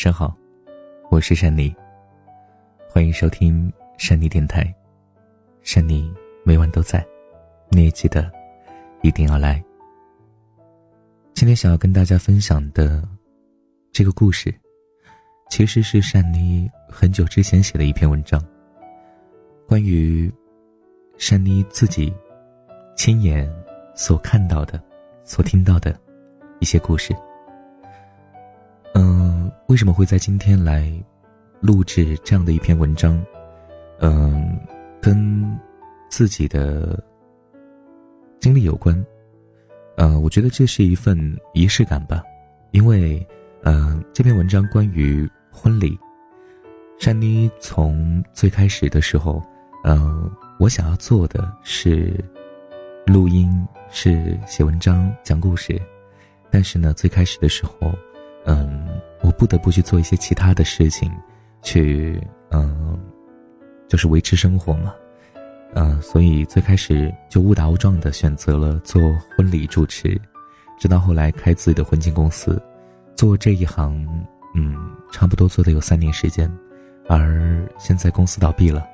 晚上好，我是珊妮，欢迎收听珊妮电台。珊妮每晚都在，你也记得一定要来。今天想要跟大家分享的这个故事，其实是珊妮很久之前写的一篇文章，关于珊妮自己亲眼所看到的、所听到的一些故事。为什么会在今天来录制这样的一篇文章？嗯，跟自己的经历有关。呃，我觉得这是一份仪式感吧，因为，呃，这篇文章关于婚礼。珊妮从最开始的时候，嗯，我想要做的是录音，是写文章、讲故事，但是呢，最开始的时候。不得不去做一些其他的事情，去嗯，就是维持生活嘛，嗯，所以最开始就误打误撞的选择了做婚礼主持，直到后来开自己的婚庆公司，做这一行，嗯，差不多做的有三年时间，而现在公司倒闭了，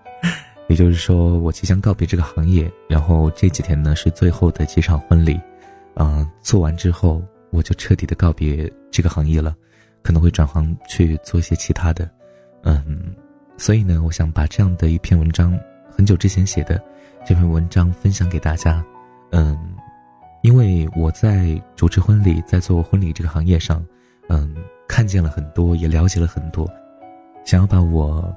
也就是说我即将告别这个行业，然后这几天呢是最后的几场婚礼，嗯，做完之后。我就彻底的告别这个行业了，可能会转行去做一些其他的，嗯，所以呢，我想把这样的一篇文章，很久之前写的这篇文章分享给大家，嗯，因为我在主持婚礼，在做婚礼这个行业上，嗯，看见了很多，也了解了很多，想要把我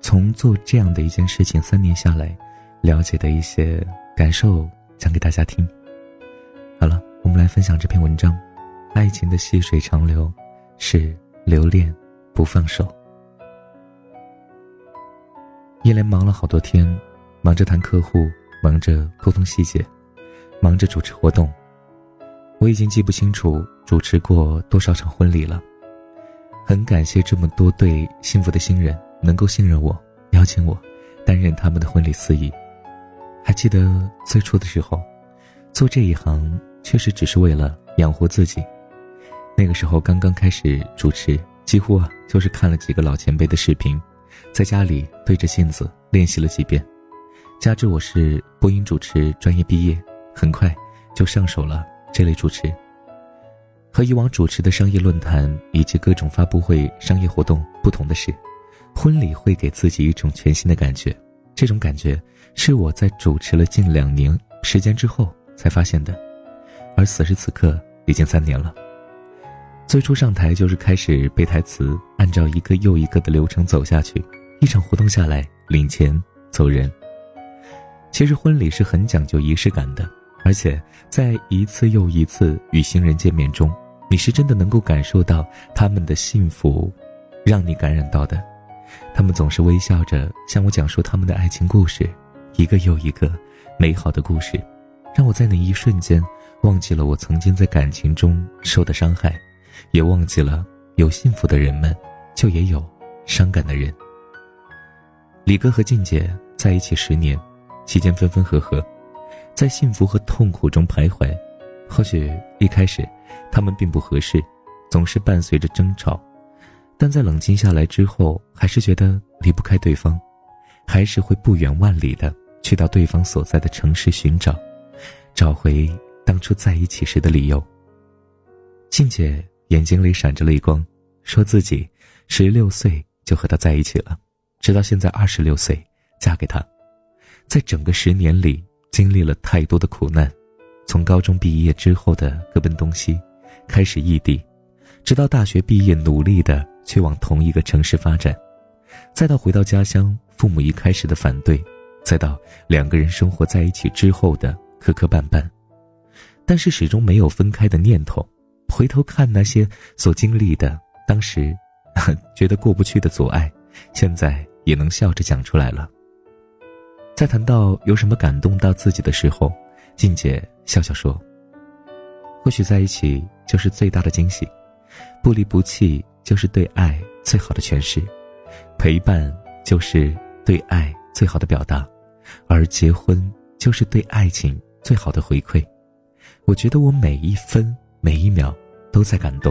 从做这样的一件事情三年下来，了解的一些感受讲给大家听。好了。我们来分享这篇文章：爱情的细水长流，是留恋不放手。一连忙了好多天，忙着谈客户，忙着沟通细节，忙着主持活动，我已经记不清楚主持过多少场婚礼了。很感谢这么多对幸福的新人能够信任我，邀请我担任他们的婚礼司仪。还记得最初的时候，做这一行。确实只是为了养活自己。那个时候刚刚开始主持，几乎啊就是看了几个老前辈的视频，在家里对着镜子练习了几遍。加之我是播音主持专业毕业，很快就上手了这类主持。和以往主持的商业论坛以及各种发布会、商业活动不同的是，婚礼会给自己一种全新的感觉。这种感觉是我在主持了近两年时间之后才发现的。而此时此刻已经三年了。最初上台就是开始背台词，按照一个又一个的流程走下去，一场活动下来领钱走人。其实婚礼是很讲究仪式感的，而且在一次又一次与新人见面中，你是真的能够感受到他们的幸福，让你感染到的。他们总是微笑着向我讲述他们的爱情故事，一个又一个美好的故事，让我在那一瞬间。忘记了我曾经在感情中受的伤害，也忘记了有幸福的人们，就也有伤感的人。李哥和静姐在一起十年，期间分分合合，在幸福和痛苦中徘徊。或许一开始他们并不合适，总是伴随着争吵，但在冷静下来之后，还是觉得离不开对方，还是会不远万里的去到对方所在的城市寻找，找回。当初在一起时的理由。静姐眼睛里闪着泪光，说自己十六岁就和他在一起了，直到现在二十六岁嫁给他，在整个十年里经历了太多的苦难，从高中毕业之后的各奔东西，开始异地，直到大学毕业努力的去往同一个城市发展，再到回到家乡，父母一开始的反对，再到两个人生活在一起之后的磕磕绊绊。但是始终没有分开的念头。回头看那些所经历的，当时 觉得过不去的阻碍，现在也能笑着讲出来了。在谈到有什么感动到自己的时候，静姐笑笑说：“或许在一起就是最大的惊喜，不离不弃就是对爱最好的诠释，陪伴就是对爱最好的表达，而结婚就是对爱情最好的回馈。”我觉得我每一分每一秒都在感动。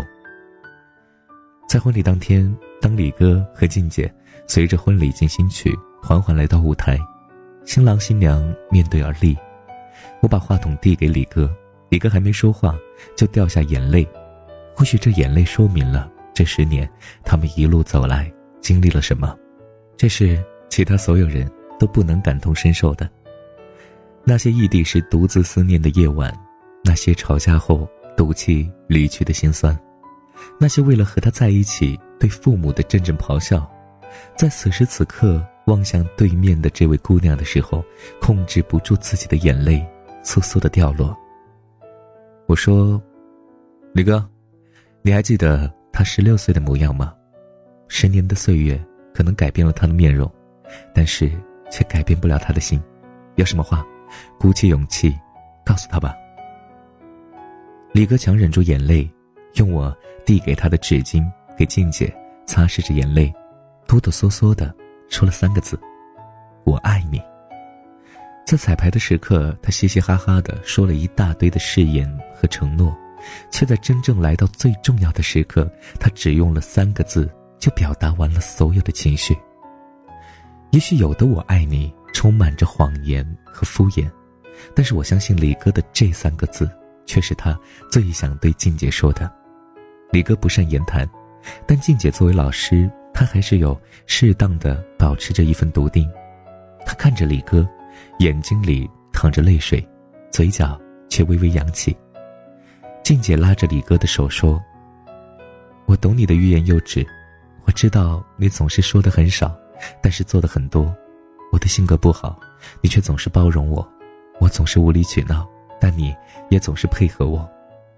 在婚礼当天，当李哥和静姐随着婚礼进行曲缓缓来到舞台，新郎新娘面对而立，我把话筒递给李哥，李哥还没说话就掉下眼泪，或许这眼泪说明了这十年他们一路走来经历了什么，这是其他所有人都不能感同身受的。那些异地时独自思念的夜晚，那些吵架后赌气离去的心酸。那些为了和他在一起对父母的阵阵咆哮，在此时此刻望向对面的这位姑娘的时候，控制不住自己的眼泪，簌簌的掉落。我说：“李哥，你还记得他十六岁的模样吗？十年的岁月可能改变了他的面容，但是却改变不了他的心。有什么话，鼓起勇气，告诉他吧。”李哥强忍住眼泪。用我递给他的纸巾给静姐擦拭着眼泪，哆哆嗦嗦的说了三个字：“我爱你。”在彩排的时刻，他嘻嘻哈哈的说了一大堆的誓言和承诺，却在真正来到最重要的时刻，他只用了三个字就表达完了所有的情绪。也许有的“我爱你”充满着谎言和敷衍，但是我相信李哥的这三个字，却是他最想对静姐说的。李哥不善言谈，但静姐作为老师，她还是有适当的保持着一份笃定。她看着李哥，眼睛里淌着泪水，嘴角却微微扬起。静姐拉着李哥的手说：“我懂你的欲言又止，我知道你总是说的很少，但是做的很多。我的性格不好，你却总是包容我；我总是无理取闹，但你也总是配合我。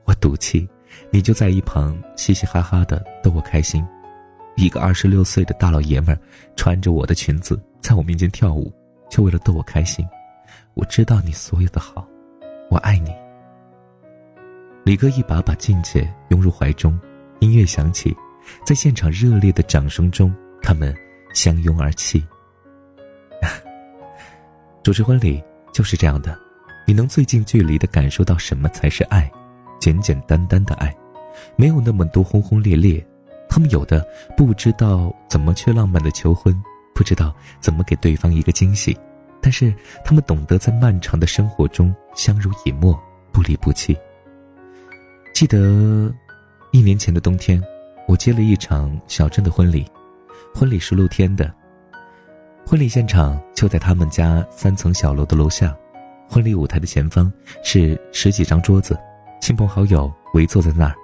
我赌气。”你就在一旁嘻嘻哈哈的逗我开心，一个二十六岁的大老爷们儿，穿着我的裙子在我面前跳舞，就为了逗我开心。我知道你所有的好，我爱你。李哥一把把静姐拥入怀中，音乐响起，在现场热烈的掌声中，他们相拥而泣。主持婚礼就是这样的，你能最近距离的感受到什么才是爱。简简单单的爱，没有那么多轰轰烈烈。他们有的不知道怎么去浪漫的求婚，不知道怎么给对方一个惊喜，但是他们懂得在漫长的生活中相濡以沫，不离不弃。记得一年前的冬天，我接了一场小镇的婚礼，婚礼是露天的，婚礼现场就在他们家三层小楼的楼下，婚礼舞台的前方是十几张桌子。亲朋好友围坐在那儿，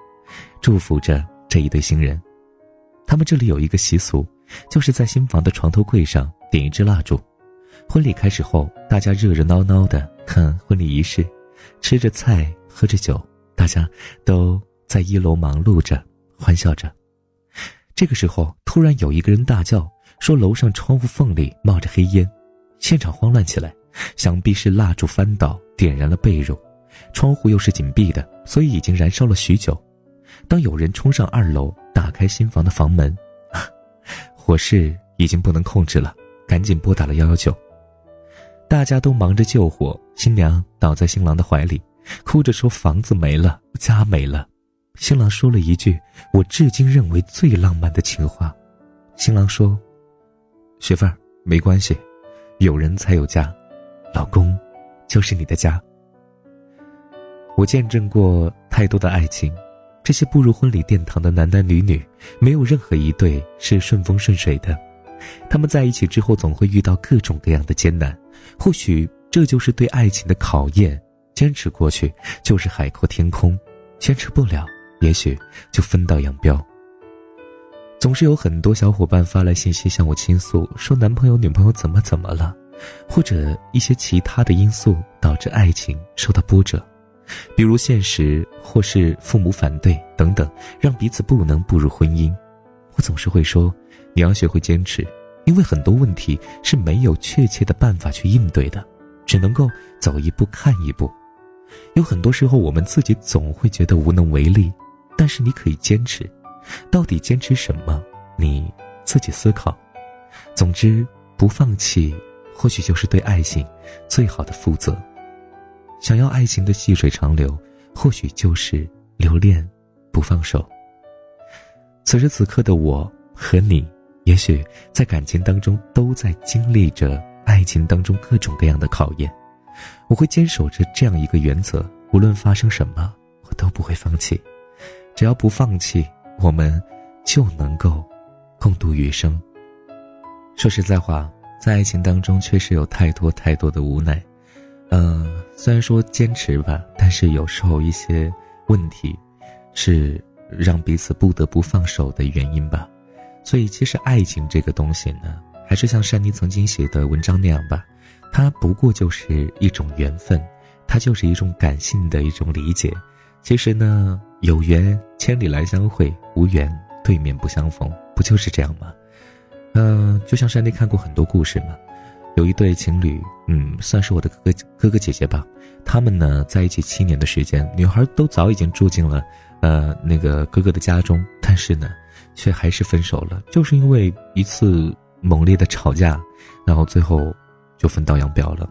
祝福着这一对新人。他们这里有一个习俗，就是在新房的床头柜上点一支蜡烛。婚礼开始后，大家热热闹闹的看婚礼仪式，吃着菜，喝着酒，大家都在一楼忙碌着，欢笑着。这个时候，突然有一个人大叫，说楼上窗户缝里冒着黑烟，现场慌乱起来，想必是蜡烛翻倒，点燃了被褥。窗户又是紧闭的，所以已经燃烧了许久。当有人冲上二楼，打开新房的房门，火势已经不能控制了，赶紧拨打了幺幺九。大家都忙着救火，新娘倒在新郎的怀里，哭着说：“房子没了，家没了。”新郎说了一句我至今认为最浪漫的情话：“新郎说，媳妇儿没关系，有人才有家，老公就是你的家。”我见证过太多的爱情，这些步入婚礼殿堂的男男女女，没有任何一对是顺风顺水的。他们在一起之后，总会遇到各种各样的艰难。或许这就是对爱情的考验，坚持过去就是海阔天空，坚持不了，也许就分道扬镳。总是有很多小伙伴发来信息向我倾诉，说男朋友女朋友怎么怎么了，或者一些其他的因素导致爱情受到波折。比如现实，或是父母反对等等，让彼此不能步入婚姻。我总是会说，你要学会坚持，因为很多问题是没有确切的办法去应对的，只能够走一步看一步。有很多时候，我们自己总会觉得无能为力，但是你可以坚持。到底坚持什么？你自己思考。总之，不放弃，或许就是对爱情最好的负责。想要爱情的细水长流，或许就是留恋，不放手。此时此刻的我和你，也许在感情当中都在经历着爱情当中各种各样的考验。我会坚守着这样一个原则：无论发生什么，我都不会放弃。只要不放弃，我们就能够共度余生。说实在话，在爱情当中确实有太多太多的无奈。嗯，虽然说坚持吧，但是有时候一些问题，是让彼此不得不放手的原因吧。所以，其实爱情这个东西呢，还是像珊妮曾经写的文章那样吧，它不过就是一种缘分，它就是一种感性的一种理解。其实呢，有缘千里来相会，无缘对面不相逢，不就是这样吗？嗯，就像珊妮看过很多故事嘛。有一对情侣，嗯，算是我的哥哥哥哥姐姐吧。他们呢在一起七年的时间，女孩都早已经住进了，呃，那个哥哥的家中，但是呢，却还是分手了，就是因为一次猛烈的吵架，然后最后就分道扬镳了。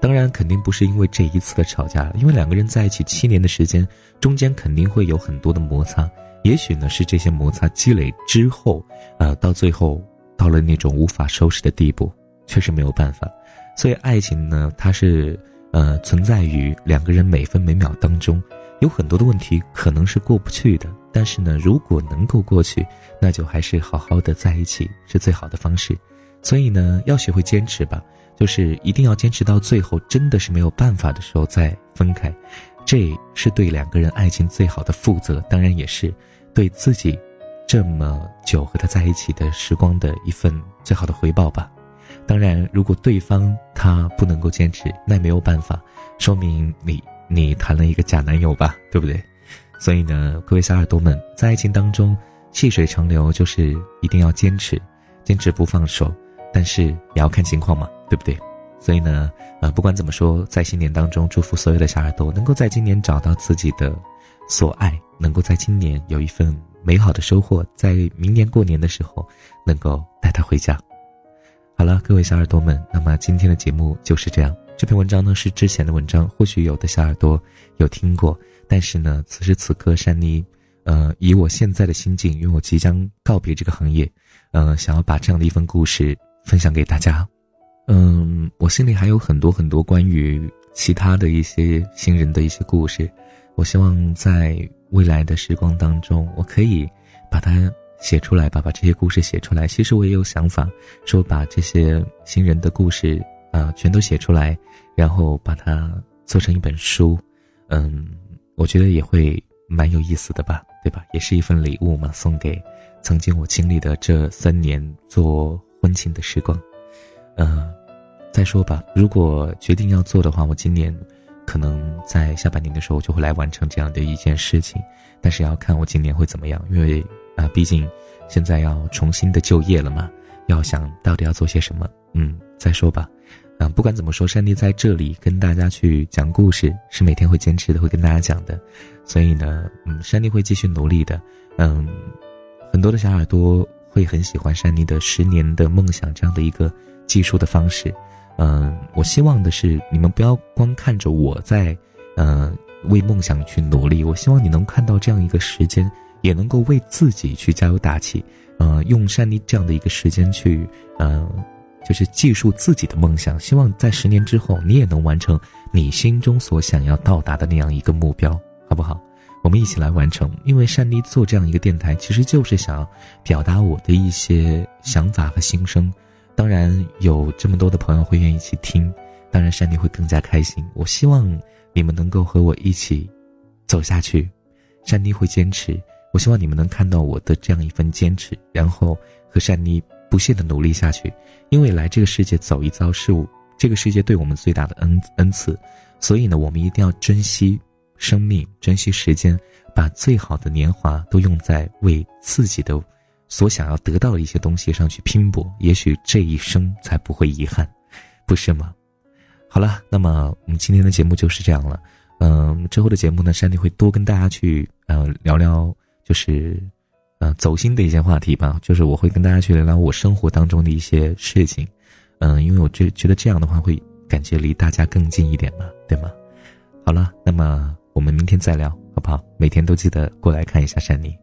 当然，肯定不是因为这一次的吵架，因为两个人在一起七年的时间，中间肯定会有很多的摩擦。也许呢是这些摩擦积累之后，呃，到最后到了那种无法收拾的地步。确实没有办法，所以爱情呢，它是呃存在于两个人每分每秒当中，有很多的问题可能是过不去的，但是呢，如果能够过去，那就还是好好的在一起是最好的方式。所以呢，要学会坚持吧，就是一定要坚持到最后，真的是没有办法的时候再分开，这是对两个人爱情最好的负责，当然也是对自己这么久和他在一起的时光的一份最好的回报吧。当然，如果对方他不能够坚持，那也没有办法，说明你你谈了一个假男友吧，对不对？所以呢，各位小耳朵们，在爱情当中，细水长流就是一定要坚持，坚持不放手，但是也要看情况嘛，对不对？所以呢，呃，不管怎么说，在新年当中，祝福所有的小耳朵能够在今年找到自己的所爱，能够在今年有一份美好的收获，在明年过年的时候，能够带他回家。好了，各位小耳朵们，那么今天的节目就是这样。这篇文章呢是之前的文章，或许有的小耳朵有听过，但是呢，此时此刻，珊妮，呃，以我现在的心境，因为我即将告别这个行业，呃，想要把这样的一份故事分享给大家。嗯，我心里还有很多很多关于其他的一些新人的一些故事，我希望在未来的时光当中，我可以把它。写出来吧，把这些故事写出来。其实我也有想法，说把这些新人的故事啊，全都写出来，然后把它做成一本书。嗯，我觉得也会蛮有意思的吧，对吧？也是一份礼物嘛，送给曾经我经历的这三年做婚庆的时光。嗯，再说吧，如果决定要做的话，我今年可能在下半年的时候就会来完成这样的一件事情，但是要看我今年会怎么样，因为。啊，毕竟现在要重新的就业了嘛，要想到底要做些什么，嗯，再说吧。嗯，不管怎么说，珊妮在这里跟大家去讲故事，是每天会坚持的，会跟大家讲的。所以呢，嗯，珊妮会继续努力的。嗯，很多的小耳朵会很喜欢珊妮的十年的梦想这样的一个技术的方式。嗯，我希望的是你们不要光看着我在，嗯，为梦想去努力。我希望你能看到这样一个时间。也能够为自己去加油打气，呃，用珊妮这样的一个时间去，呃，就是记述自己的梦想。希望在十年之后，你也能完成你心中所想要到达的那样一个目标，好不好？我们一起来完成。因为珊妮做这样一个电台，其实就是想表达我的一些想法和心声。当然，有这么多的朋友会愿意去听，当然珊妮会更加开心。我希望你们能够和我一起走下去，珊妮会坚持。我希望你们能看到我的这样一份坚持，然后和珊妮不懈的努力下去。因为来这个世界走一遭是这个世界对我们最大的恩恩赐，所以呢，我们一定要珍惜生命，珍惜时间，把最好的年华都用在为自己的所想要得到的一些东西上去拼搏。也许这一生才不会遗憾，不是吗？好了，那么我们今天的节目就是这样了。嗯，之后的节目呢，山妮会多跟大家去呃聊聊。就是，呃，走心的一些话题吧。就是我会跟大家去聊聊我生活当中的一些事情，嗯，因为我觉觉得这样的话会感觉离大家更近一点嘛，对吗？好了，那么我们明天再聊，好不好？每天都记得过来看一下珊妮。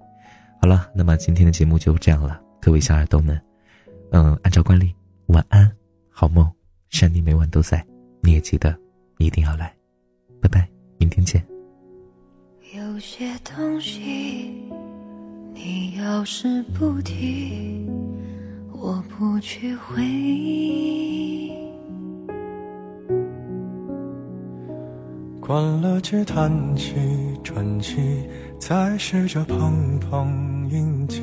好了，那么今天的节目就这样了，各位小耳朵们，嗯，按照惯例，晚安，好梦，山里每晚都在，你也记得一定要来，拜拜，明天见。有些东西，你要是不提，我不去回忆。关了机，弹起传奇，再试着碰碰运气，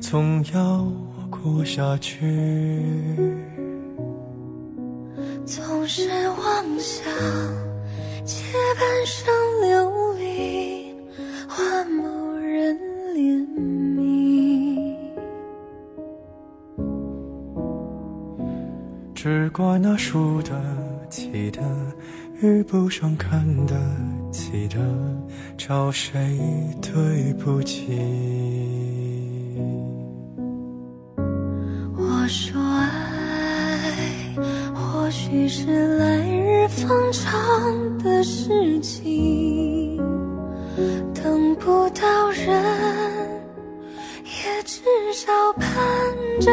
总要过下去。总是妄想借半生流离换某人怜悯，只怪那输得起的。遇不上看得记得，找谁对不起？我说爱，或许是来日方长的事情，等不到人，也至少盼着